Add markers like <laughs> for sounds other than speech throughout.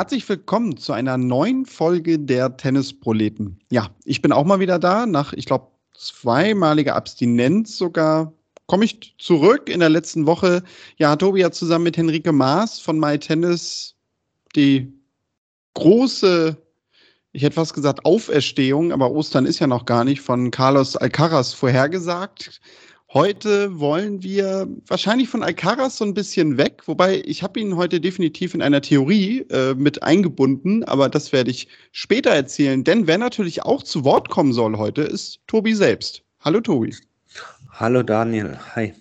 Herzlich willkommen zu einer neuen Folge der Tennisproleten. Ja, ich bin auch mal wieder da. Nach, ich glaube, zweimaliger Abstinenz sogar komme ich zurück. In der letzten Woche, ja, hat Tobi ja zusammen mit Henrike Maas von MyTennis die große, ich hätte fast gesagt Auferstehung, aber Ostern ist ja noch gar nicht, von Carlos Alcaraz vorhergesagt. Heute wollen wir wahrscheinlich von Alcaraz so ein bisschen weg, wobei ich habe ihn heute definitiv in einer Theorie äh, mit eingebunden, aber das werde ich später erzählen. Denn wer natürlich auch zu Wort kommen soll heute, ist Tobi selbst. Hallo Tobi. Hallo Daniel, hi.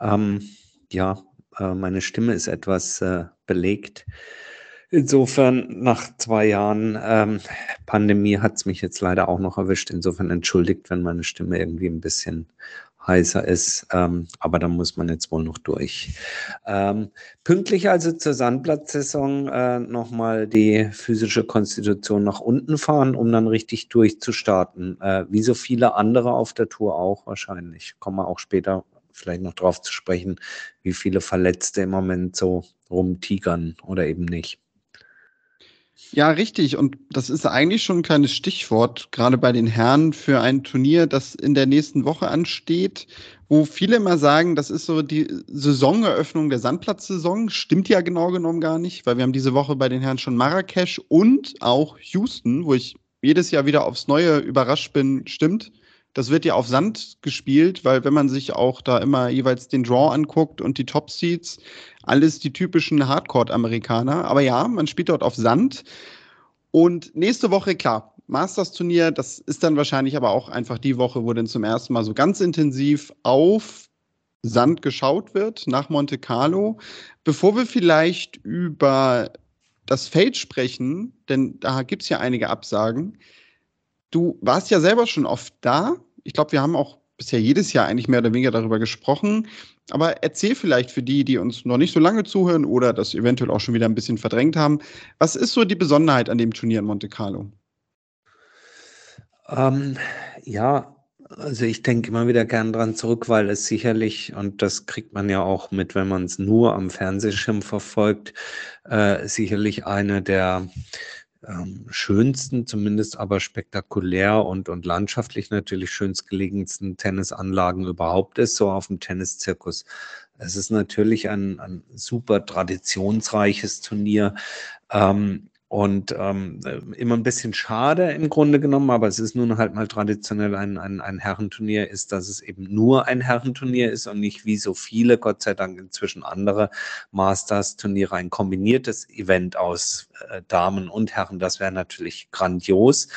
Ähm, ja, äh, meine Stimme ist etwas äh, belegt. Insofern, nach zwei Jahren ähm, Pandemie hat es mich jetzt leider auch noch erwischt. Insofern entschuldigt, wenn meine Stimme irgendwie ein bisschen heißer ist, ähm, aber da muss man jetzt wohl noch durch. Ähm, pünktlich also zur Sandplatzsaison äh, nochmal die physische Konstitution nach unten fahren, um dann richtig durchzustarten. Äh, wie so viele andere auf der Tour auch wahrscheinlich. Kommen wir auch später vielleicht noch drauf zu sprechen, wie viele Verletzte im Moment so rumtigern oder eben nicht. Ja, richtig. Und das ist eigentlich schon ein kleines Stichwort, gerade bei den Herren, für ein Turnier, das in der nächsten Woche ansteht, wo viele immer sagen, das ist so die Saisoneröffnung der Sandplatzsaison. Stimmt ja genau genommen gar nicht, weil wir haben diese Woche bei den Herren schon Marrakesch und auch Houston, wo ich jedes Jahr wieder aufs Neue überrascht bin, stimmt. Das wird ja auf Sand gespielt, weil wenn man sich auch da immer jeweils den Draw anguckt und die Top Seeds, alles die typischen Hardcore-Amerikaner. Aber ja, man spielt dort auf Sand. Und nächste Woche, klar, Masters-Turnier, das ist dann wahrscheinlich aber auch einfach die Woche, wo dann zum ersten Mal so ganz intensiv auf Sand geschaut wird, nach Monte Carlo. Bevor wir vielleicht über das Feld sprechen, denn da gibt es ja einige Absagen. Du warst ja selber schon oft da. Ich glaube, wir haben auch bisher jedes Jahr eigentlich mehr oder weniger darüber gesprochen. Aber erzähl vielleicht für die, die uns noch nicht so lange zuhören oder das eventuell auch schon wieder ein bisschen verdrängt haben, was ist so die Besonderheit an dem Turnier in Monte Carlo? Ähm, ja, also ich denke immer wieder gern dran zurück, weil es sicherlich, und das kriegt man ja auch mit, wenn man es nur am Fernsehschirm verfolgt, äh, sicherlich eine der ähm, schönsten, zumindest aber spektakulär und, und landschaftlich natürlich schönstgelegensten Tennisanlagen überhaupt ist, so auf dem Tenniszirkus. Es ist natürlich ein, ein super traditionsreiches Turnier. Ähm, und ähm, immer ein bisschen schade im Grunde genommen, aber es ist nun halt mal traditionell ein, ein, ein Herrenturnier, ist, dass es eben nur ein Herrenturnier ist und nicht wie so viele, Gott sei Dank inzwischen andere Masters-Turniere, ein kombiniertes Event aus äh, Damen und Herren. Das wäre natürlich grandios.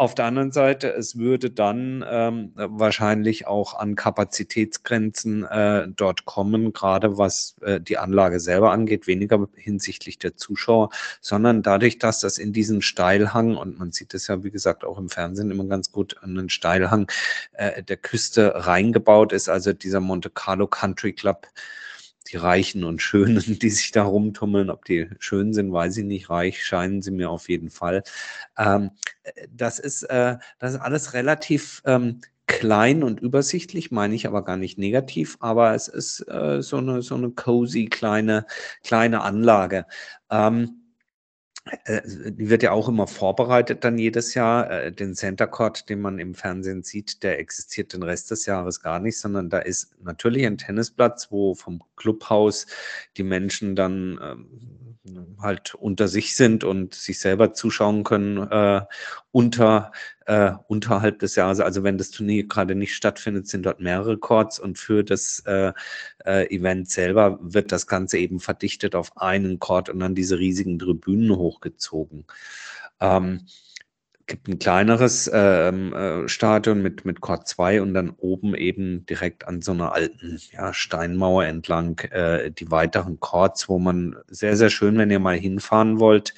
Auf der anderen Seite, es würde dann ähm, wahrscheinlich auch an Kapazitätsgrenzen äh, dort kommen, gerade was äh, die Anlage selber angeht, weniger hinsichtlich der Zuschauer, sondern dadurch, dass das in diesen Steilhang, und man sieht es ja, wie gesagt, auch im Fernsehen immer ganz gut, den Steilhang äh, der Küste reingebaut ist, also dieser Monte Carlo Country Club, die Reichen und Schönen, die sich da rumtummeln. Ob die schön sind, weiß ich nicht. Reich scheinen sie mir auf jeden Fall. Ähm, das, ist, äh, das ist alles relativ ähm, klein und übersichtlich, meine ich aber gar nicht negativ, aber es ist äh, so, eine, so eine cozy kleine, kleine Anlage. Ähm, äh, die wird ja auch immer vorbereitet dann jedes Jahr. Äh, den Center Court, den man im Fernsehen sieht, der existiert den Rest des Jahres gar nicht, sondern da ist natürlich ein Tennisplatz, wo vom Clubhaus die Menschen dann ähm, halt unter sich sind und sich selber zuschauen können äh, unter äh, unterhalb des Jahres. Also wenn das Turnier gerade nicht stattfindet, sind dort mehrere Courts und für das äh, äh, Event selber wird das Ganze eben verdichtet auf einen Court und dann diese riesigen Tribünen hochgezogen. Ähm, gibt ein kleineres ähm, äh, Stadion mit, mit Court 2 und dann oben eben direkt an so einer alten ja, Steinmauer entlang äh, die weiteren Courts, wo man sehr, sehr schön, wenn ihr mal hinfahren wollt,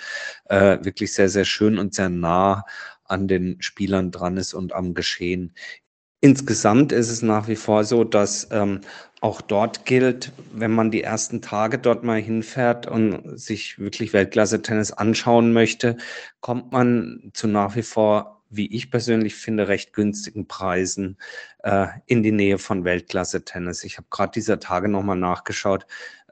äh, wirklich sehr, sehr schön und sehr nah an den Spielern dran ist und am Geschehen. Insgesamt ist es nach wie vor so, dass ähm, auch dort gilt, wenn man die ersten Tage dort mal hinfährt und sich wirklich Weltklasse-Tennis anschauen möchte, kommt man zu nach wie vor, wie ich persönlich finde, recht günstigen Preisen äh, in die Nähe von Weltklasse-Tennis. Ich habe gerade dieser Tage nochmal nachgeschaut.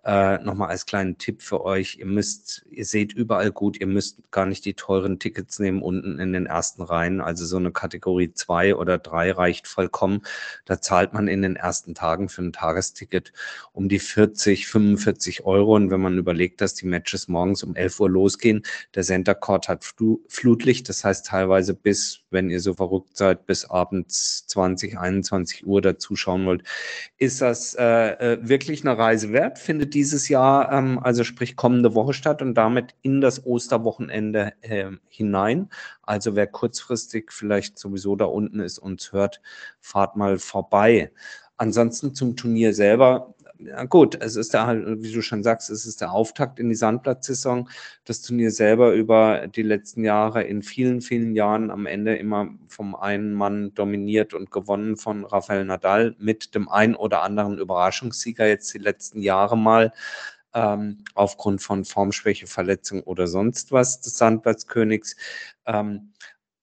Äh, Nochmal als kleinen Tipp für euch, ihr müsst, ihr seht überall gut, ihr müsst gar nicht die teuren Tickets nehmen unten in den ersten Reihen. Also so eine Kategorie zwei oder drei reicht vollkommen. Da zahlt man in den ersten Tagen für ein Tagesticket um die 40, 45 Euro. Und wenn man überlegt, dass die Matches morgens um 11 Uhr losgehen, der Center Court hat Flutlicht, das heißt teilweise bis, wenn ihr so verrückt seid, bis abends 20, 21 Uhr dazu zuschauen wollt, ist das äh, äh, wirklich eine Reise wert. Findet dieses Jahr, ähm, also sprich kommende Woche statt und damit in das Osterwochenende äh, hinein. Also wer kurzfristig vielleicht sowieso da unten ist und hört, fahrt mal vorbei. Ansonsten zum Turnier selber ja gut, es ist da halt, wie du schon sagst, es ist der Auftakt in die Sandplatzsaison. Das Turnier selber über die letzten Jahre in vielen, vielen Jahren am Ende immer vom einen Mann dominiert und gewonnen von Rafael Nadal mit dem ein oder anderen Überraschungssieger jetzt die letzten Jahre mal. Ähm, aufgrund von Formschwäche, Verletzung oder sonst was des Sandplatzkönigs. Ähm,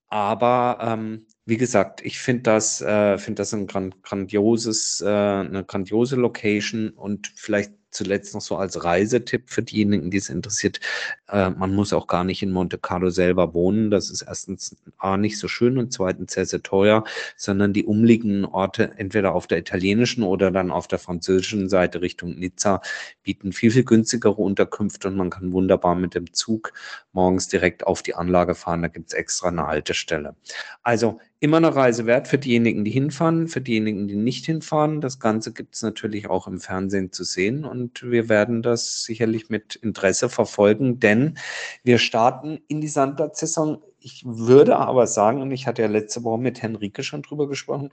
aber ähm, wie gesagt, ich finde das, äh, finde das ein grand, grandioses, äh, eine grandiose Location und vielleicht zuletzt noch so als Reisetipp für diejenigen, die es interessiert. Äh, man muss auch gar nicht in Monte Carlo selber wohnen. Das ist erstens A, nicht so schön und zweitens sehr, sehr teuer, sondern die umliegenden Orte, entweder auf der italienischen oder dann auf der französischen Seite Richtung Nizza, bieten viel, viel günstigere Unterkünfte und man kann wunderbar mit dem Zug morgens direkt auf die Anlage fahren. Da gibt es extra eine Haltestelle. Also immer eine Reise wert für diejenigen, die hinfahren, für diejenigen, die nicht hinfahren. Das Ganze gibt es natürlich auch im Fernsehen zu sehen und wir werden das sicherlich mit Interesse verfolgen, denn wir starten in die Sandplatzsaison. Ich würde aber sagen, und ich hatte ja letzte Woche mit Henrike schon drüber gesprochen,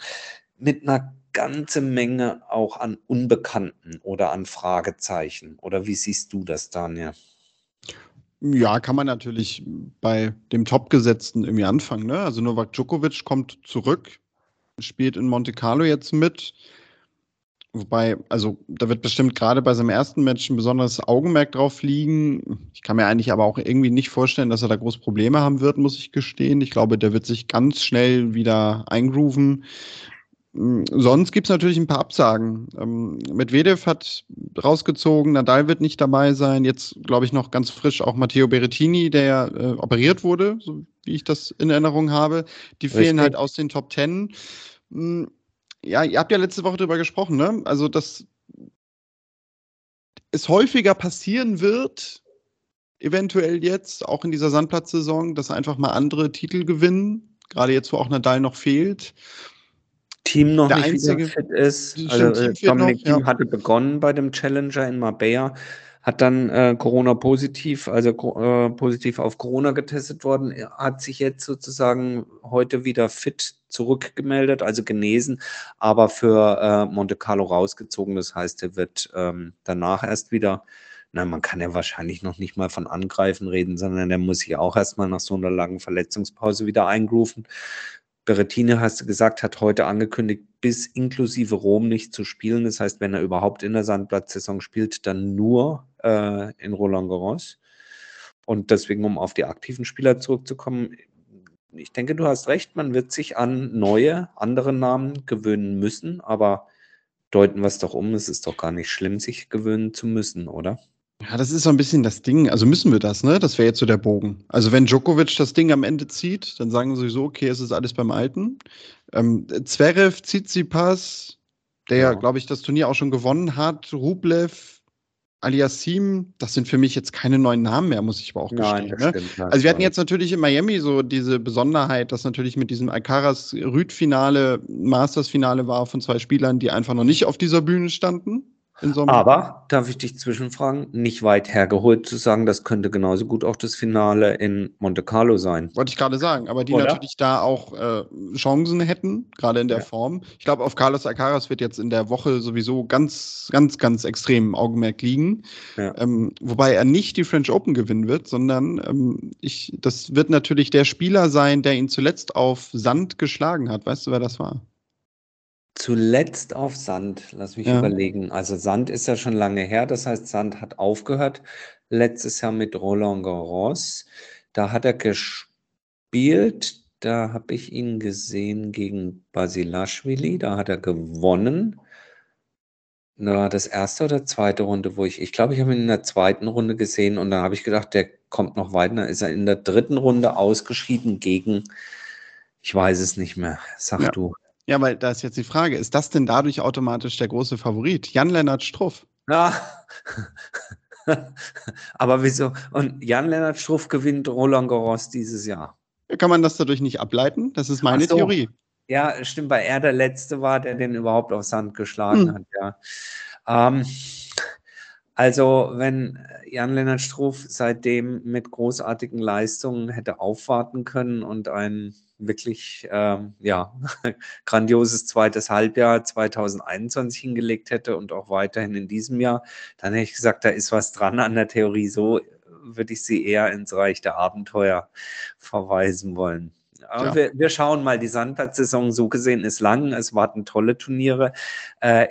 mit einer ganze Menge auch an Unbekannten oder an Fragezeichen. Oder wie siehst du das, Daniel? Ja, kann man natürlich bei dem Topgesetzten irgendwie anfangen. Ne? Also Novak Djokovic kommt zurück, spielt in Monte Carlo jetzt mit. Wobei, also da wird bestimmt gerade bei seinem ersten Match ein besonderes Augenmerk drauf liegen. Ich kann mir eigentlich aber auch irgendwie nicht vorstellen, dass er da groß Probleme haben wird, muss ich gestehen. Ich glaube, der wird sich ganz schnell wieder eingrooven. Hm, sonst gibt es natürlich ein paar Absagen. Ähm, Medvedev hat rausgezogen, Nadal wird nicht dabei sein. Jetzt, glaube ich, noch ganz frisch auch Matteo Berrettini, der äh, operiert wurde, so wie ich das in Erinnerung habe. Die Richtig. fehlen halt aus den Top Ten. Ja, ihr habt ja letzte Woche darüber gesprochen, ne? Also, dass es häufiger passieren wird, eventuell jetzt, auch in dieser Sandplatzsaison, dass einfach mal andere Titel gewinnen. Gerade jetzt, wo auch Nadal noch fehlt. Team noch der nicht einzige, fit ist. Also äh, Dominik Team ja. hatte begonnen bei dem Challenger in Marbella, hat dann äh, Corona positiv, also äh, positiv auf Corona getestet worden, hat sich jetzt sozusagen heute wieder fit zurückgemeldet, also genesen, aber für äh, Monte Carlo rausgezogen. Das heißt, er wird ähm, danach erst wieder na, man kann ja wahrscheinlich noch nicht mal von Angreifen reden, sondern der muss sich auch erstmal nach so einer langen Verletzungspause wieder eingrooven. Berettini, hast du gesagt, hat heute angekündigt, bis inklusive Rom nicht zu spielen. Das heißt, wenn er überhaupt in der Sandplatzsaison spielt, dann nur äh, in Roland Garros. Und deswegen, um auf die aktiven Spieler zurückzukommen, ich denke, du hast recht, man wird sich an neue, andere Namen gewöhnen müssen, aber deuten wir es doch um, es ist doch gar nicht schlimm, sich gewöhnen zu müssen, oder? Ja, das ist so ein bisschen das Ding. Also müssen wir das, ne? Das wäre jetzt so der Bogen. Also wenn Djokovic das Ding am Ende zieht, dann sagen sie so, okay, es ist alles beim Alten. Ähm, Zverev, Tsitsipas, der ja, glaube ich, das Turnier auch schon gewonnen hat, Rublev, Aliassim, das sind für mich jetzt keine neuen Namen mehr, muss ich aber auch gestehen. Nein, ne? stimmt, also wir hatten jetzt natürlich in Miami so diese Besonderheit, dass natürlich mit diesem Alcaraz Rüd-Finale, Masters-Finale war von zwei Spielern, die einfach noch nicht auf dieser Bühne standen. So Aber, darf ich dich zwischenfragen, nicht weit hergeholt zu sagen, das könnte genauso gut auch das Finale in Monte Carlo sein. Wollte ich gerade sagen, aber die Oder? natürlich da auch äh, Chancen hätten, gerade in der ja. Form. Ich glaube, auf Carlos Alcaraz wird jetzt in der Woche sowieso ganz, ganz, ganz extrem Augenmerk liegen. Ja. Ähm, wobei er nicht die French Open gewinnen wird, sondern ähm, ich, das wird natürlich der Spieler sein, der ihn zuletzt auf Sand geschlagen hat. Weißt du, wer das war? Zuletzt auf Sand, lass mich Ja. überlegen. Also Sand ist ja schon lange her, das heißt, Sand hat aufgehört letztes Jahr mit Roland Garros. Da hat er gespielt, da habe ich ihn gesehen gegen Basilashvili, da hat er gewonnen. na, das erste oder zweite Runde, wo ich, ich glaube, ich habe ihn in der zweiten Runde gesehen und dann habe ich gedacht, der kommt noch weiter. Dann ist er in der dritten Runde ausgeschieden gegen, ich weiß es nicht mehr, sag Ja. du. Ja, weil da ist jetzt die Frage, ist das denn dadurch automatisch der große Favorit? Jan-Lennart Struff. Ja. Aber wieso? Und Jan-Lennart Struff gewinnt Roland Garros dieses Jahr. Kann man das dadurch nicht ableiten? Das ist meine so. Theorie. Ja, stimmt, weil er der Letzte war, der den überhaupt auf Sand geschlagen Hm. hat, ja. Ähm, also, wenn Jan-Lennart Struff seitdem mit großartigen Leistungen hätte aufwarten können und ein wirklich ähm, ja, <laughs> grandioses zweites Halbjahr 2021 hingelegt hätte und auch weiterhin in diesem Jahr, dann hätte ich gesagt, da ist was dran an der Theorie. So würde ich sie eher ins Reich der Abenteuer verweisen wollen. Aber Tja. wir, wir schauen mal, die Sandplatzsaison so gesehen ist lang, es warten tolle Turniere. Äh,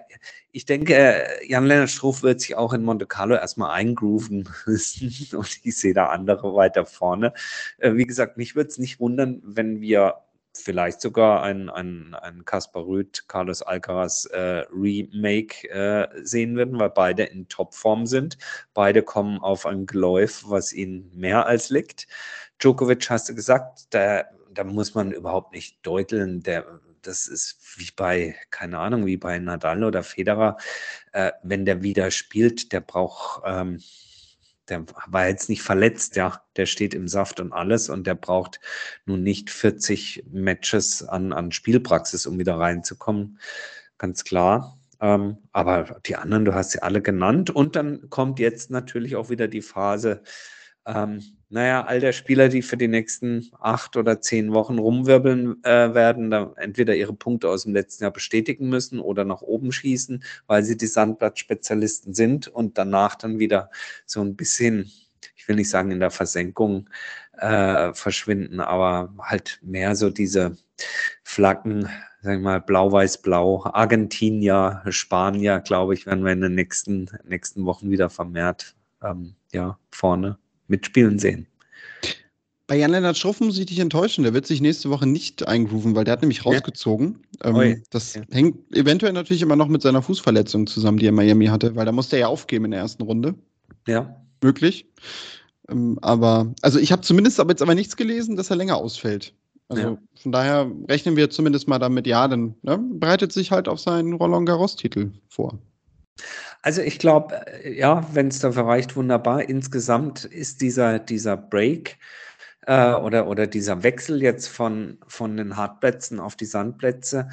ich denke, äh, Jan-Lennart Struff wird sich auch in Monte Carlo erstmal eingrooven <laughs> müssen und ich sehe da andere weiter vorne. Äh, wie gesagt, mich würde es nicht wundern, wenn wir vielleicht sogar ein, ein, ein Kaspar Rüth, Carlos Alcaraz äh, Remake äh, sehen würden, weil beide in Topform sind. Beide kommen auf ein Geläuf, was ihnen mehr als liegt. Djokovic, hast du gesagt, da, da muss man überhaupt nicht deuteln. Der, das ist wie bei, keine Ahnung, wie bei Nadal oder Federer. Äh, wenn der wieder spielt, der braucht, ähm, der war jetzt nicht verletzt, ja, der steht im Saft und alles und der braucht nun nicht 40 Matches an, an Spielpraxis, um wieder reinzukommen. Ganz klar. Ähm, aber die anderen, du hast sie alle genannt. Und dann kommt jetzt natürlich auch wieder die Phase, ähm, naja, all der Spieler, die für die nächsten acht oder zehn Wochen rumwirbeln äh, werden, da entweder ihre Punkte aus dem letzten Jahr bestätigen müssen oder nach oben schießen, weil sie die Sandblattspezialisten sind und danach dann wieder so ein bisschen, ich will nicht sagen in der Versenkung äh, verschwinden, aber halt mehr so diese Flaggen, sagen wir mal, blau-weiß-blau, Argentinier, Spanier, glaube ich, werden wir in den nächsten, nächsten Wochen wieder vermehrt ähm, ja, vorne mitspielen sehen. Bei Jan-Lennart Struff muss ich dich enttäuschen. Der wird sich nächste Woche nicht eingrooven, weil der hat nämlich rausgezogen. Ähm, Ui. das Ja. hängt eventuell natürlich immer noch mit seiner Fußverletzung zusammen, die er in Miami hatte, weil da musste er ja aufgeben in der ersten Runde. Ja, Möglich. Ähm, aber, also ich habe zumindest aber jetzt aber nichts gelesen, dass er länger ausfällt. Also Ja. von daher rechnen wir zumindest mal damit, ja, dann ne, bereitet sich halt auf seinen Roland Garros-Titel vor. Also ich glaube, äh, ja, wenn es dafür reicht, wunderbar. Insgesamt ist dieser, dieser Break äh, oder, oder dieser Wechsel jetzt von, von den Hartplätzen auf die Sandplätze,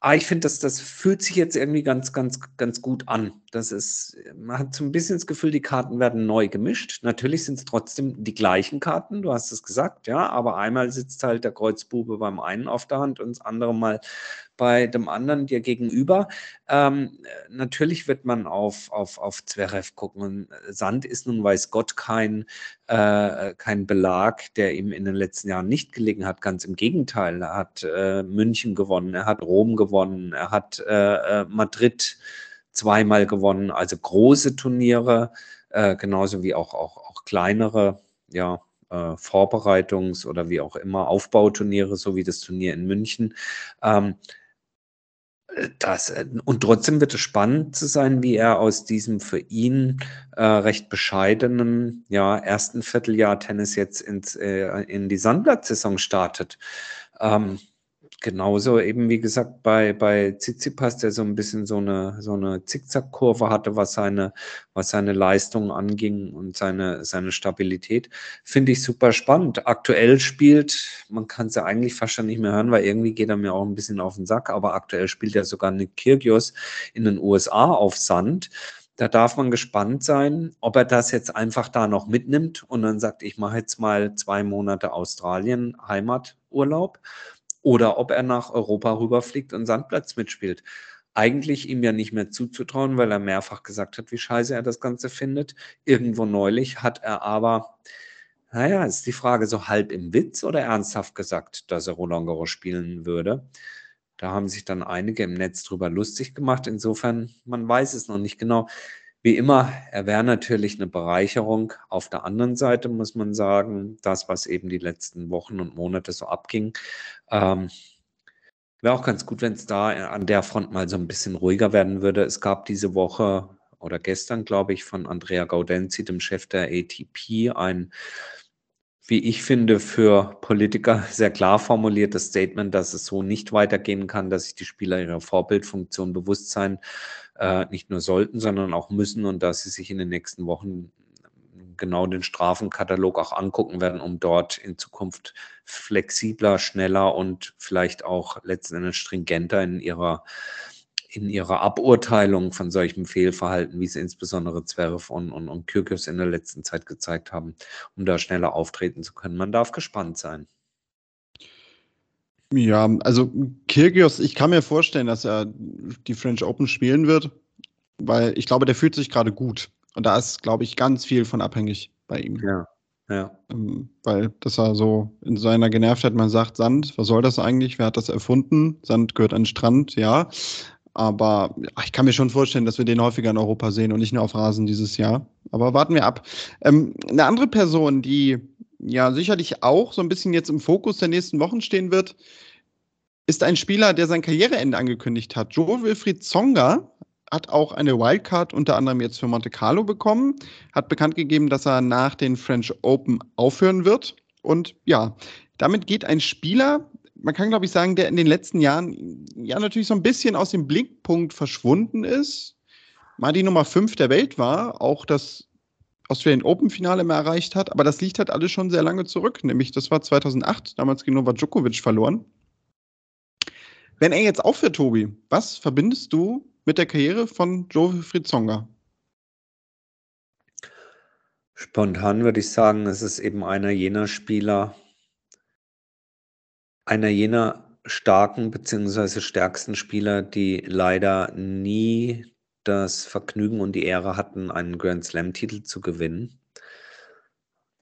ah, ich finde, das, das fühlt sich jetzt irgendwie ganz, ganz, ganz gut an. Das ist, man hat so ein bisschen das Gefühl, die Karten werden neu gemischt. Natürlich sind es trotzdem die gleichen Karten, du hast es gesagt, ja, aber einmal sitzt halt der Kreuzbube beim einen auf der Hand und das andere Mal bei dem anderen dir gegenüber. Ähm, natürlich wird man auf, auf, auf Zverev gucken. Und Sand ist nun, weiß Gott, kein, äh, kein Belag, der ihm in den letzten Jahren nicht gelegen hat. Ganz im Gegenteil. Er hat äh, München gewonnen, er hat Rom gewonnen, er hat äh, äh, Madrid zweimal gewonnen. Also große Turniere, äh, genauso wie auch, auch, auch kleinere, ja, äh, Vorbereitungs- oder wie auch immer Aufbauturniere, so wie das Turnier in München. Ähm, das, äh, und trotzdem wird es spannend zu sein, wie er aus diesem für ihn äh, recht bescheidenen ja, ersten Vierteljahr Tennis jetzt ins, äh, in die Sandplatzsaison startet. Ähm, genauso eben, wie gesagt, bei, bei Tsitsipas, der so ein bisschen so eine, so eine Zickzackkurve hatte, was seine, was seine Leistung anging und seine, seine Stabilität. Finde ich super spannend. Aktuell spielt, man kann es ja eigentlich fast schon nicht mehr hören, weil irgendwie geht er mir auch ein bisschen auf den Sack, aber aktuell spielt er sogar Nick Kyrgios in den USA auf Sand. Da darf man gespannt sein, ob er das jetzt einfach da noch mitnimmt und dann sagt, ich mache jetzt mal zwei Monate Australien Heimaturlaub oder ob er nach Europa rüberfliegt und Sandplatz mitspielt. Eigentlich ihm ja nicht mehr zuzutrauen, weil er mehrfach gesagt hat, wie scheiße er das Ganze findet. Irgendwo neulich hat er aber, naja, ist die Frage so halb im Witz oder ernsthaft gesagt, dass er Roland Garros spielen würde. Da haben sich dann einige im Netz drüber lustig gemacht. Insofern, man weiß es noch nicht genau. Wie immer, er wäre natürlich eine Bereicherung. Auf der anderen Seite muss man sagen, das, was eben die letzten Wochen und Monate so abging, ähm, Wäre auch ganz gut, wenn es da an der Front mal so ein bisschen ruhiger werden würde. Es gab diese Woche oder gestern, glaube ich, von Andrea Gaudenzi, dem Chef der ATP, ein, wie ich finde, für Politiker <laughs> sehr klar formuliertes Statement, dass es so nicht weitergehen kann, dass sich die Spieler ihrer Vorbildfunktion bewusst sein, äh, nicht nur sollten, sondern auch müssen und dass sie sich in den nächsten Wochen genau den Strafenkatalog auch angucken werden, um dort in Zukunft flexibler, schneller und vielleicht auch letzten Endes stringenter in ihrer in ihrer Aburteilung von solchem Fehlverhalten, wie es insbesondere Zverev und, und, und Kyrgios in der letzten Zeit gezeigt haben, um da schneller auftreten zu können. Man darf gespannt sein. Ja, also Kyrgios, ich kann mir vorstellen, dass er die French Open spielen wird, weil ich glaube, der fühlt sich gerade gut. Und da ist, glaube ich, ganz viel von abhängig bei ihm. Ja. Ja. Ähm, weil das er so in seiner Genervtheit, man sagt, Sand, was soll das eigentlich? Wer hat das erfunden? Sand gehört an den Strand, ja. Aber ich kann mir schon vorstellen, dass wir den häufiger in Europa sehen und nicht nur auf Rasen dieses Jahr. Aber warten wir ab. Ähm, eine andere Person, die ja sicherlich auch so ein bisschen jetzt im Fokus der nächsten Wochen stehen wird, ist ein Spieler, der sein Karriereende angekündigt hat. Joe Wilfried Zonga hat auch eine Wildcard unter anderem jetzt für Monte Carlo bekommen, hat bekannt gegeben, dass er nach den French Open aufhören wird. Und ja, damit geht ein Spieler, man kann glaube ich sagen, der in den letzten Jahren ja natürlich so ein bisschen aus dem Blickpunkt verschwunden ist, mal die Nummer 5 der Welt war, auch das Australian Open Finale mehr erreicht hat, aber das liegt halt alles schon sehr lange zurück, nämlich das war 2008, damals gegen Novak Djokovic verloren. Wenn er jetzt aufhört, Tobi, was verbindest du mit der Karriere von Joe Fritzonga? Spontan würde ich sagen, es ist eben einer jener Spieler, einer jener starken bzw. stärksten Spieler, die leider nie das Vergnügen und die Ehre hatten, einen Grand Slam-Titel zu gewinnen.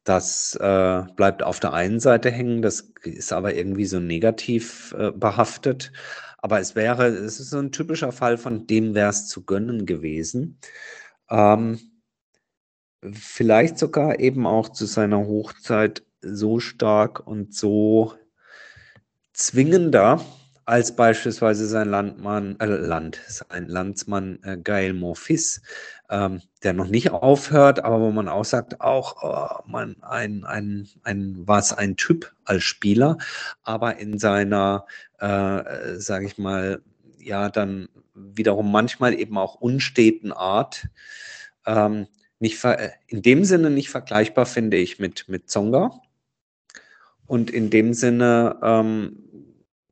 Das äh, bleibt auf der einen Seite hängen, das ist aber irgendwie so negativ äh, behaftet. Aber es wäre, es ist so ein typischer Fall von dem wäre es zu gönnen gewesen. Ähm, vielleicht sogar eben auch zu seiner Hochzeit so stark und so zwingender als beispielsweise sein Landmann, äh, Land, sein Landsmann äh, Gael Monfils, ähm, der noch nicht aufhört, aber wo man auch sagt, auch oh, man, ein, ein, ein, war es ein Typ als Spieler, aber in seiner äh, sage ich mal, ja, dann wiederum manchmal eben auch unsteten Art. Ähm, nicht in dem Sinne nicht vergleichbar, finde ich, mit, mit Zonga. Und in dem Sinne ähm,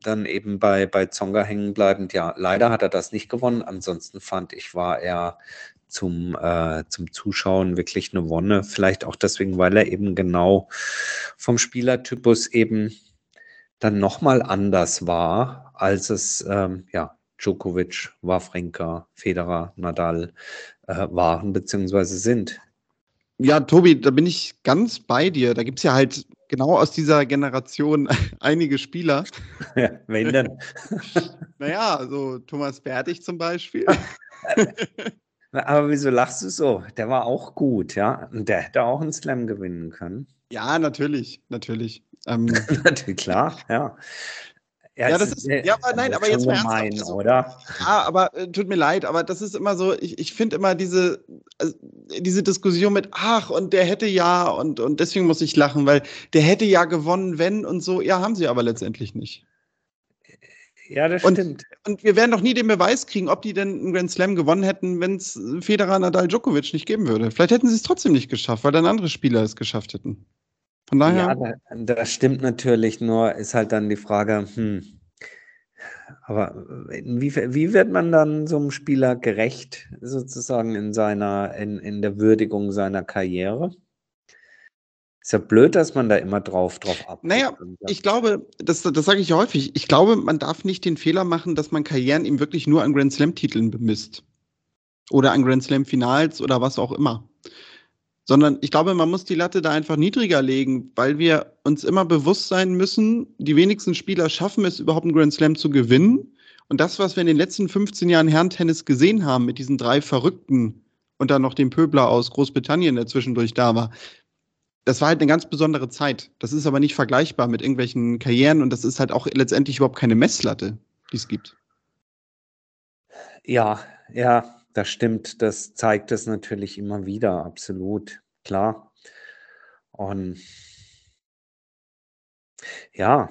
dann eben bei, bei Zonga hängen bleibend, ja, leider hat er das nicht gewonnen. Ansonsten fand ich, war er zum, äh, zum Zuschauen wirklich eine Wonne. Vielleicht auch deswegen, weil er eben genau vom Spielertypus eben dann nochmal anders war, als es ähm, ja, Djokovic, Wawrinka, Federer, Nadal äh, waren bzw. sind. Ja, Tobi, da bin ich ganz bei dir. Da gibt es ja halt genau aus dieser Generation <laughs> einige Spieler. <laughs> Ja, wen denn? <laughs> naja, also Thomas Bertig zum Beispiel. Aber wieso lachst du so? Der war auch gut, ja. Und der hätte auch einen Slam gewinnen können. Ja, natürlich, natürlich. Ähm, natürlich, klar, ja. Ja, das ist, ja, aber nein, aber jetzt mal gemein, also, oder? Ja, aber äh, tut mir leid, aber das ist immer so, ich, ich finde immer diese, also, diese Diskussion mit, ach, und der hätte ja, und, und deswegen muss ich lachen, weil der hätte ja gewonnen, wenn und so, ja, haben sie aber letztendlich nicht. Ja, das und, stimmt. Und wir werden doch nie den Beweis kriegen, ob die denn einen Grand Slam gewonnen hätten, wenn es Federer, Nadal, Djokovic nicht geben würde. Vielleicht hätten sie es trotzdem nicht geschafft, weil dann andere Spieler es geschafft hätten. Von daher. Ja, das stimmt natürlich, nur ist halt dann die Frage, hm, aber wie, wie wird man dann so einem Spieler gerecht, sozusagen in seiner, in, in der Würdigung seiner Karriere? Ist ja blöd, dass man da immer drauf, drauf ab. Naja, ich glaube, das, das sage ich ja häufig, ich glaube, man darf nicht den Fehler machen, dass man Karrieren eben wirklich nur an Grand Slam-Titeln bemisst. Oder an Grand Slam-Finals oder was auch immer sondern ich glaube, man muss die Latte da einfach niedriger legen, weil wir uns immer bewusst sein müssen, die wenigsten Spieler schaffen es überhaupt einen Grand Slam zu gewinnen. Und das, was wir in den letzten 15 Jahren Herrentennis gesehen haben, mit diesen drei Verrückten und dann noch dem Pöbler aus Großbritannien, der zwischendurch da war, das war halt eine ganz besondere Zeit. Das ist aber nicht vergleichbar mit irgendwelchen Karrieren und das ist halt auch letztendlich überhaupt keine Messlatte. die es gibt. Ja, ja, das stimmt. Das zeigt es natürlich immer wieder, absolut, klar. Und ja,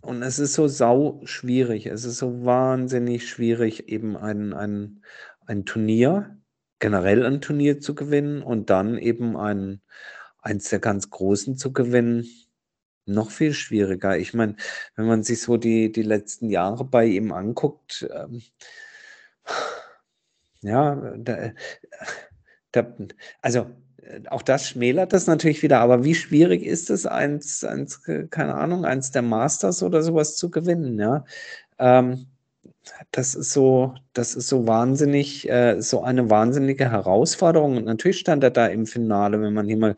und es ist so sau schwierig. Es ist so wahnsinnig schwierig, eben ein, ein, ein Turnier, generell ein Turnier zu gewinnen und dann eben ein, eins der ganz Großen zu gewinnen. Noch viel schwieriger. Ich meine, wenn man sich so die, die letzten Jahre bei ihm anguckt, ähm, ja, da, da, also auch das schmälert das natürlich wieder, aber wie schwierig ist es, eins, eins, keine Ahnung, eins der Masters oder sowas zu gewinnen, ja? Ähm, das ist so, das ist so wahnsinnig, äh, so eine wahnsinnige Herausforderung. Und natürlich stand er da im Finale, wenn man hier mal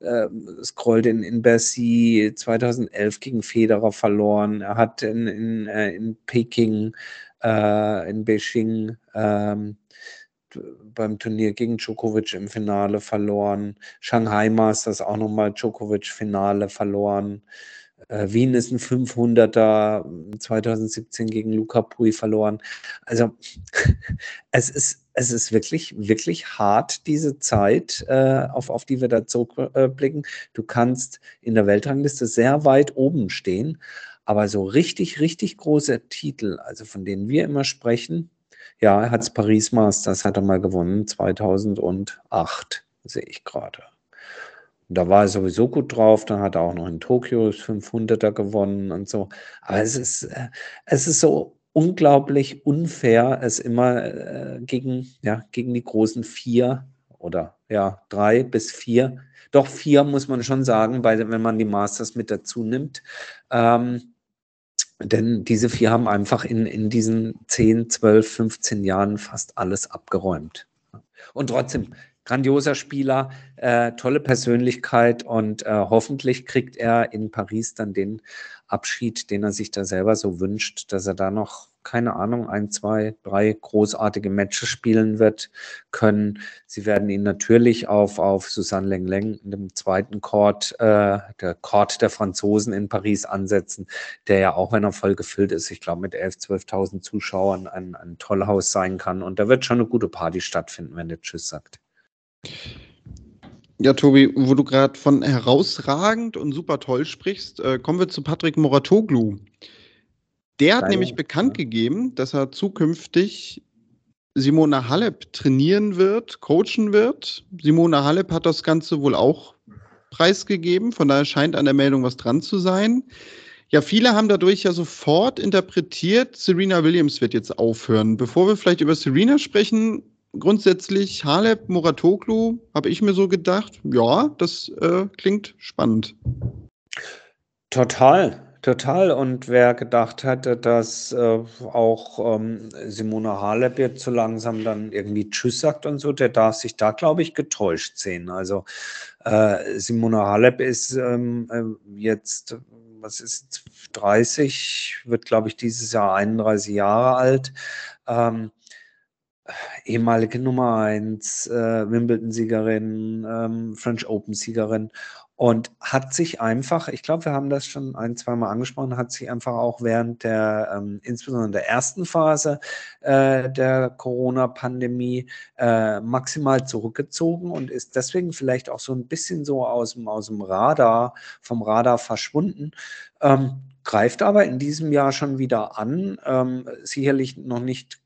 äh, scrollt in, in Bercy 2011 gegen Federer verloren. Er hat in, in, äh, in Peking, äh, in Beijing, ähm, beim Turnier gegen Djokovic im Finale verloren. Shanghai Masters auch nochmal Djokovic Finale verloren. Äh, Wien ist ein 500er 2017 gegen Luca Pui verloren. Also <laughs> es ist, es ist wirklich, wirklich hart, diese Zeit, äh, auf, auf die wir da zurückblicken. Du kannst in der Weltrangliste sehr weit oben stehen, aber so richtig, richtig große Titel, also von denen wir immer sprechen, ja, er hat das Paris Masters, hat er mal gewonnen, 2008, sehe ich gerade. Da war er sowieso gut drauf, dann hat er auch noch in Tokio 500er gewonnen und so. Aber es ist, äh, es ist so unglaublich unfair, es immer äh, gegen, ja, gegen die großen vier oder ja, drei bis vier, doch vier muss man schon sagen, weil, wenn man die Masters mit dazu nimmt. Ähm, denn diese vier haben einfach in, in diesen 10, 12, 15 Jahren fast alles abgeräumt. Und trotzdem, grandioser Spieler, äh, tolle Persönlichkeit und äh, hoffentlich kriegt er in Paris dann den Abschied, den er sich da selber so wünscht, dass er da noch keine Ahnung, ein, zwei, drei großartige Matches spielen wird können. Sie werden ihn natürlich auf, auf Susanne Leng in dem zweiten Court, äh, der Court der Franzosen in Paris ansetzen, der ja auch, wenn er voll gefüllt ist, ich glaube mit 11.000, 12.000 Zuschauern ein, ein Tollhaus sein kann. Und da wird schon eine gute Party stattfinden, wenn der Tschüss sagt. Ja, Tobi, wo du gerade von herausragend und super toll sprichst, äh, kommen wir zu Patrick Moratoglu. Der hat Deine, nämlich bekannt gegeben, dass er zukünftig Simona Halep trainieren wird, coachen wird. Simona Halep hat das Ganze wohl auch preisgegeben, von daher scheint an der Meldung was dran zu sein. Ja, viele haben dadurch ja sofort interpretiert, Serena Williams wird jetzt aufhören. Bevor wir vielleicht über Serena sprechen, grundsätzlich Halep, Moratoglu, habe ich mir so gedacht, ja, das äh, klingt spannend. Total. Total. Und wer gedacht hätte, dass äh, auch ähm, Simona Halep jetzt so langsam dann irgendwie Tschüss sagt und so, der darf sich da, glaube ich, getäuscht sehen. Also äh, Simona Halep ist ähm, äh, jetzt, was ist 30, wird, glaube ich, dieses Jahr 31 Jahre alt. Ähm, ehemalige Nummer 1, äh, Wimbledon-Siegerin, ähm, French Open-Siegerin und hat sich einfach, ich glaube, wir haben das schon ein, zwei Mal angesprochen, hat sich einfach auch während der, ähm, insbesondere der ersten Phase äh, der Corona-Pandemie äh, maximal zurückgezogen und ist deswegen vielleicht auch so ein bisschen so aus dem, aus dem Radar, vom Radar verschwunden. Ähm, greift aber in diesem Jahr schon wieder an, ähm, sicherlich noch nicht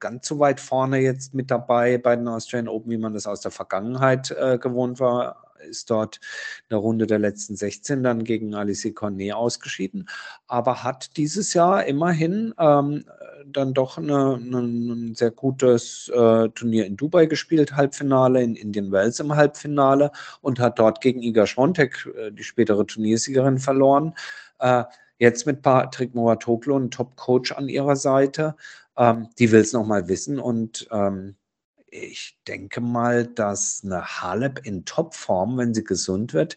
ganz so weit vorne jetzt mit dabei bei den Australian Open, wie man das aus der Vergangenheit äh, gewohnt war ist dort in der Runde der letzten 16 dann gegen Alice Cornet ausgeschieden, aber hat dieses Jahr immerhin ähm, dann doch ein sehr gutes äh, Turnier in Dubai gespielt, Halbfinale, in Indian Wells im Halbfinale und hat dort gegen Iga Schwontek, äh, die spätere Turniersiegerin, verloren. Äh, jetzt mit Patrick Moratoglu, ein Top-Coach an ihrer Seite. Ähm, die will es nochmal wissen und ähm, ich denke mal, dass eine Halep in Topform, wenn sie gesund wird,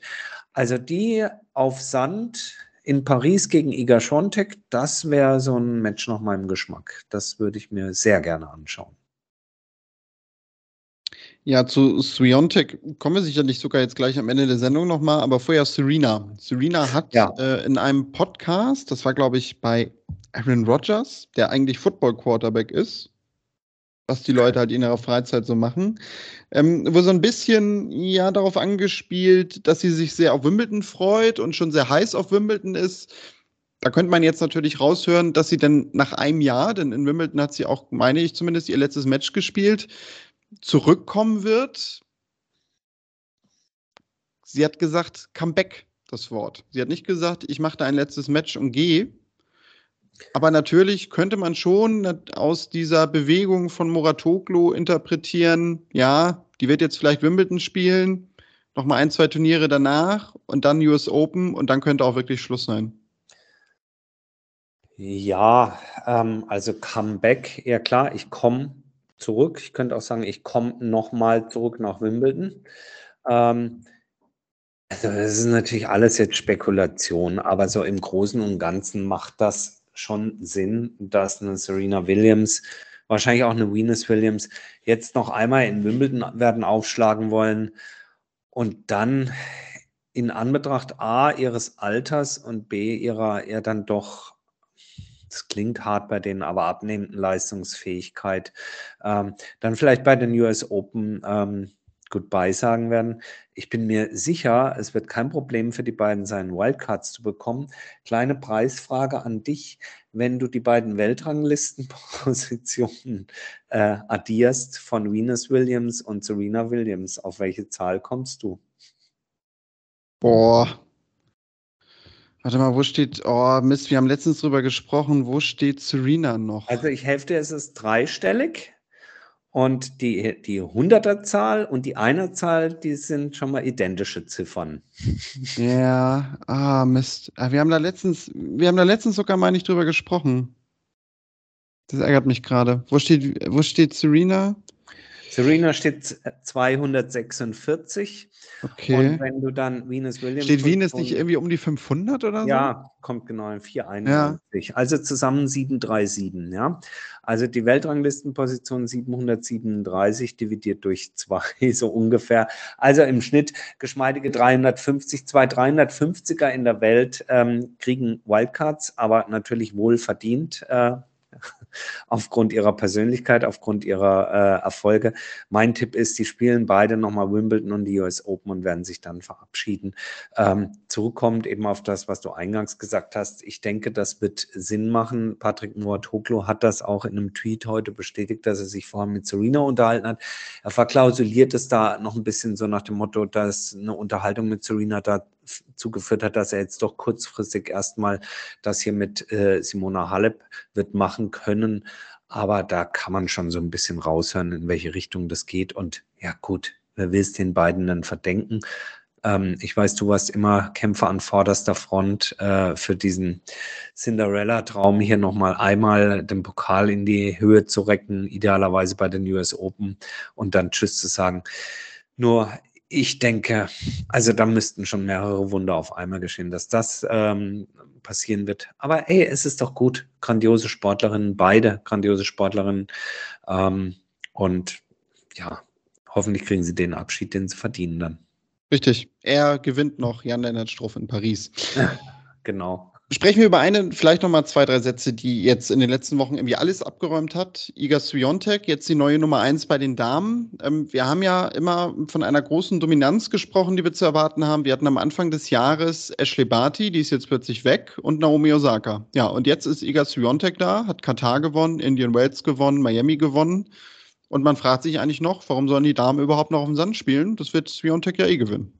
also die auf Sand in Paris gegen Iga Schontek, das wäre so ein Match nach meinem Geschmack. Das würde ich mir sehr gerne anschauen. Ja, zu Swiontek kommen wir sicherlich sogar jetzt gleich am Ende der Sendung nochmal, aber vorher Serena. Serena hat ja. äh, in einem Podcast, das war glaube ich bei Aaron Rodgers, der eigentlich Football-Quarterback ist, was die Leute halt in ihrer Freizeit so machen, ähm, wo so ein bisschen ja darauf angespielt, dass sie sich sehr auf Wimbledon freut und schon sehr heiß auf Wimbledon ist. Da könnte man jetzt natürlich raushören, dass sie dann nach einem Jahr, denn in Wimbledon hat sie auch, meine ich zumindest, ihr letztes Match gespielt, zurückkommen wird. Sie hat gesagt, come back, das Wort. Sie hat nicht gesagt, ich mache da ein letztes Match und gehe. Aber natürlich könnte man schon aus dieser Bewegung von Moratoglu interpretieren, ja, die wird jetzt vielleicht Wimbledon spielen, nochmal ein, zwei Turniere danach und dann US Open und dann könnte auch wirklich Schluss sein. Ja, ähm, also Comeback, ja klar, ich komme zurück. Ich könnte auch sagen, ich komme nochmal zurück nach Wimbledon. Ähm, also das ist natürlich alles jetzt Spekulation, aber so im Großen und Ganzen macht das schon Sinn, dass eine Serena Williams, wahrscheinlich auch eine Venus Williams, jetzt noch einmal in Wimbledon werden aufschlagen wollen und dann in Anbetracht A ihres Alters und B ihrer eher dann doch das klingt hart bei denen, aber abnehmenden Leistungsfähigkeit, ähm, dann vielleicht bei den US Open ähm, Goodbye sagen werden. Ich bin mir sicher, es wird kein Problem für die beiden sein, Wildcards zu bekommen. Kleine Preisfrage an dich. Wenn du die beiden Weltranglistenpositionen äh, addierst von Venus Williams und Serena Williams, auf welche Zahl kommst du? Boah, Warte mal, wo steht, oh Mist, wir haben letztens drüber gesprochen, wo steht Serena noch? Also ich helfe dir, es ist dreistellig und die, die Hunderterzahl und die Einerzahl, die sind schon mal identische Ziffern. <laughs> Ja, ah Mist. Ah, wir haben da letztens, wir haben da letztens sogar mal nicht drüber gesprochen. Das ärgert mich gerade. Wo steht, wo steht Serena? Serena steht 246. Okay. Und wenn du dann Venus Williams. Steht Venus nicht irgendwie um die 500 oder so? Ja, kommt genau in 491. Ja. Also zusammen 737, ja. Also die Weltranglistenposition 737 dividiert durch zwei, <laughs> so ungefähr. Also im Schnitt geschmeidige 350, zwei 350er in der Welt ähm, kriegen Wildcards, aber natürlich wohl verdient. Äh, <laughs> aufgrund ihrer Persönlichkeit, aufgrund ihrer äh, Erfolge. Mein Tipp ist, die spielen beide nochmal Wimbledon und die US Open und werden sich dann verabschieden. Ähm, zurückkommt eben auf das, was du eingangs gesagt hast. Ich denke, das wird Sinn machen. Patrick Muatoglu hat das auch in einem Tweet heute bestätigt, dass er sich vorher mit Serena unterhalten hat. Er verklausuliert es da noch ein bisschen so nach dem Motto, dass eine Unterhaltung mit Serena da zugeführt hat, dass er jetzt doch kurzfristig erstmal das hier mit äh, Simona Halep wird machen können. Aber da kann man schon so ein bisschen raushören, in welche Richtung das geht. Und ja, gut, wer will es den beiden dann verdenken? Ähm, ich weiß, du warst immer Kämpfer an vorderster Front äh, für diesen Cinderella-Traum, hier nochmal einmal den Pokal in die Höhe zu recken, idealerweise bei den US Open und dann Tschüss zu sagen. Nur ich denke, also da müssten schon mehrere Wunder auf einmal geschehen, dass das ähm, passieren wird. Aber ey, es ist doch gut. Grandiose Sportlerinnen, beide grandiose Sportlerinnen. Ähm, und ja, hoffentlich kriegen sie den Abschied, den sie verdienen dann. Richtig. Er gewinnt noch Jan-Lennart Struff in Paris. <laughs> genau. Sprechen wir über eine, vielleicht nochmal zwei, drei Sätze, die jetzt in den letzten Wochen irgendwie alles abgeräumt hat. Iga Swiatek, jetzt die neue Nummer eins bei den Damen. Ähm, wir haben ja immer von einer großen Dominanz gesprochen, die wir zu erwarten haben. Wir hatten am Anfang des Jahres Ashley Barty, die ist jetzt plötzlich weg, und Naomi Osaka. Ja, und jetzt ist Iga Swiatek da, hat Katar gewonnen, Indian Wells gewonnen, Miami gewonnen. Und man fragt sich eigentlich noch, warum sollen die Damen überhaupt noch auf dem Sand spielen? Das wird Swiatek ja eh gewinnen.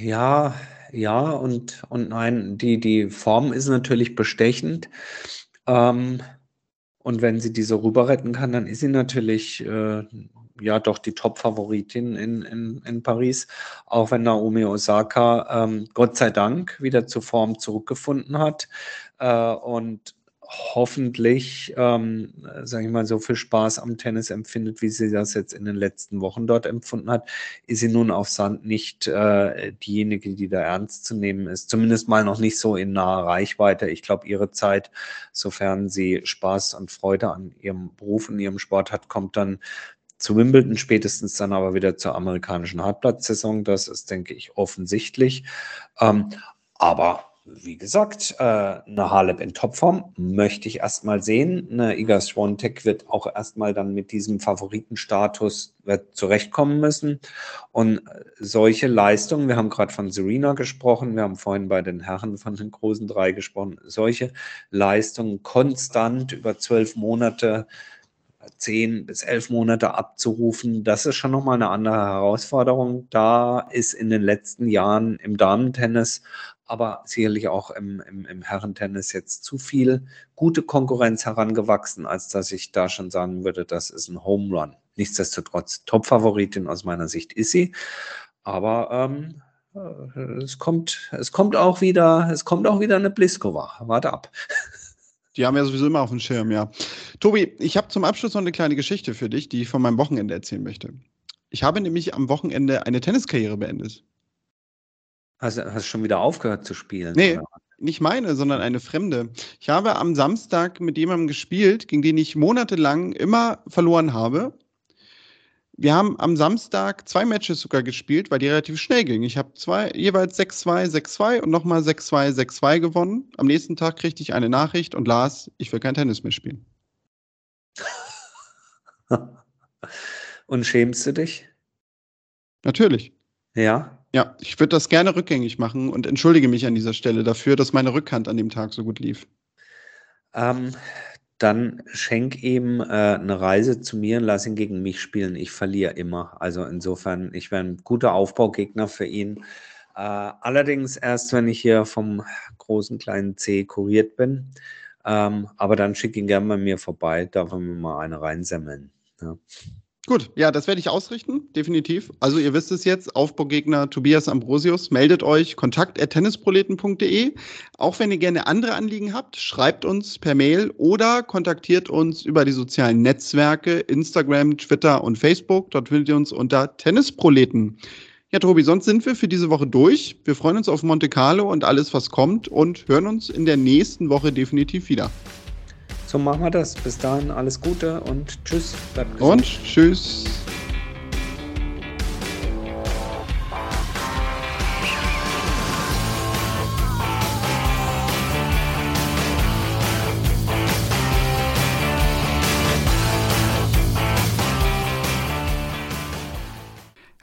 Ja, ja und, und nein, die, die Form ist natürlich bestechend. Ähm, und wenn sie diese rüber retten kann, dann ist sie natürlich äh, ja doch die Top-Favoritin in, in, in Paris. Auch wenn Naomi Osaka ähm, Gott sei Dank wieder zur Form zurückgefunden hat. Äh, und hoffentlich, ähm, sage ich mal, so viel Spaß am Tennis empfindet, wie sie das jetzt in den letzten Wochen dort empfunden hat, ist sie nun auf Sand nicht äh, diejenige, die da ernst zu nehmen ist. Zumindest mal noch nicht so in naher Reichweite. Ich glaube, ihre Zeit, sofern sie Spaß und Freude an ihrem Beruf und ihrem Sport hat, kommt dann zu Wimbledon, spätestens dann aber wieder zur amerikanischen Hartplatzsaison. Das ist, denke ich, offensichtlich. Ähm, aber wie gesagt, äh, eine Halep in Topform möchte ich erstmal sehen. Eine Iga Swiatek wird auch erstmal dann mit diesem Favoritenstatus wird zurechtkommen müssen. Und solche Leistungen, wir haben gerade von Serena gesprochen, wir haben vorhin bei den Herren von den großen drei gesprochen, solche Leistungen konstant über zwölf Monate zehn bis elf Monate abzurufen, das ist schon nochmal eine andere Herausforderung. Da ist in den letzten Jahren im Damentennis aber sicherlich auch im, im, im Herrentennis jetzt zu viel gute Konkurrenz herangewachsen, als dass ich da schon sagen würde, das ist ein Home Run. Nichtsdestotrotz, Top-Favoritin aus meiner Sicht ist sie. Aber ähm, äh, es kommt, es kommt auch wieder, es kommt auch wieder eine Bliskova. Warte ab. Die haben ja sowieso immer auf dem Schirm, ja. Tobi, ich habe zum Abschluss noch eine kleine Geschichte für dich, die ich von meinem Wochenende erzählen möchte. Ich habe nämlich am Wochenende eine Tenniskarriere beendet. Hast du schon wieder aufgehört zu spielen? Nee, oder? nicht meine, sondern eine fremde. Ich habe am Samstag mit jemandem gespielt, gegen den ich monatelang immer verloren habe. Wir haben am Samstag zwei Matches sogar gespielt, weil die relativ schnell gingen. Ich habe zwei, jeweils 6-2, 6-2 und nochmal 6-2, 6-2 gewonnen. Am nächsten Tag kriegte ich eine Nachricht und las, ich will kein Tennis mehr spielen. <laughs> und schämst du dich? Natürlich. Ja. Ja, ich würde das gerne rückgängig machen und entschuldige mich an dieser Stelle dafür, dass meine Rückhand an dem Tag so gut lief. Ähm, dann schenk ihm äh, eine Reise zu mir und lass ihn gegen mich spielen. Ich verliere immer. Also insofern, ich wäre ein guter Aufbaugegner für ihn. Äh, allerdings erst, wenn ich hier vom großen kleinen C kuriert bin. Ähm, aber dann schick ihn gerne bei mir vorbei, darf er mir mal eine reinsemmeln. Ja. Gut, ja, das werde ich ausrichten, definitiv. Also ihr wisst es jetzt, Aufbaugegner Tobias Ambrosius, meldet euch kontakt.tennisproleten.de. Auch wenn ihr gerne andere Anliegen habt, schreibt uns per Mail oder kontaktiert uns über die sozialen Netzwerke, Instagram, Twitter und Facebook. Dort findet ihr uns unter Tennisproleten. Ja, Tobi, sonst sind wir für diese Woche durch. Wir freuen uns auf Monte Carlo und alles, was kommt und hören uns in der nächsten Woche definitiv wieder. So machen wir das. Bis dahin alles Gute und tschüss. Bleibt gesund. Und tschüss.